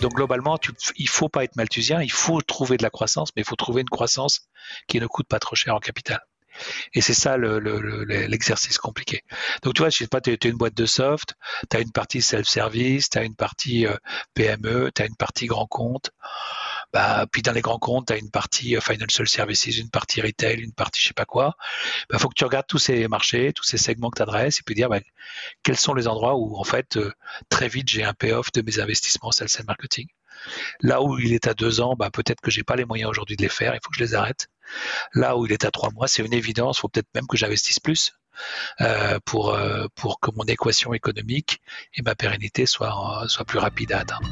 donc globalement, tu, il faut pas être malthusien, il faut trouver de la croissance, mais il faut trouver une croissance qui ne coûte pas trop cher en capital. Et c'est ça l'exercice compliqué. Donc tu vois, je sais pas, tu une boîte de soft, tu as une partie self-service, tu as une partie euh, PME, tu as une partie grand compte. Bah, puis dans les grands comptes, tu as une partie euh, financial services, une partie retail, une partie je sais pas quoi. Il bah, faut que tu regardes tous ces marchés, tous ces segments que tu adresses et puis dire bah, quels sont les endroits où en fait euh, très vite j'ai un payoff de mes investissements sales and marketing. Là où il est à deux ans, bah, peut-être que j'ai pas les moyens aujourd'hui de les faire, il faut que je les arrête. Là où il est à trois mois, c'est une évidence, il faut peut-être même que j'investisse plus euh, pour, pour que mon équation économique et ma pérennité soient, soient plus rapides à atteindre.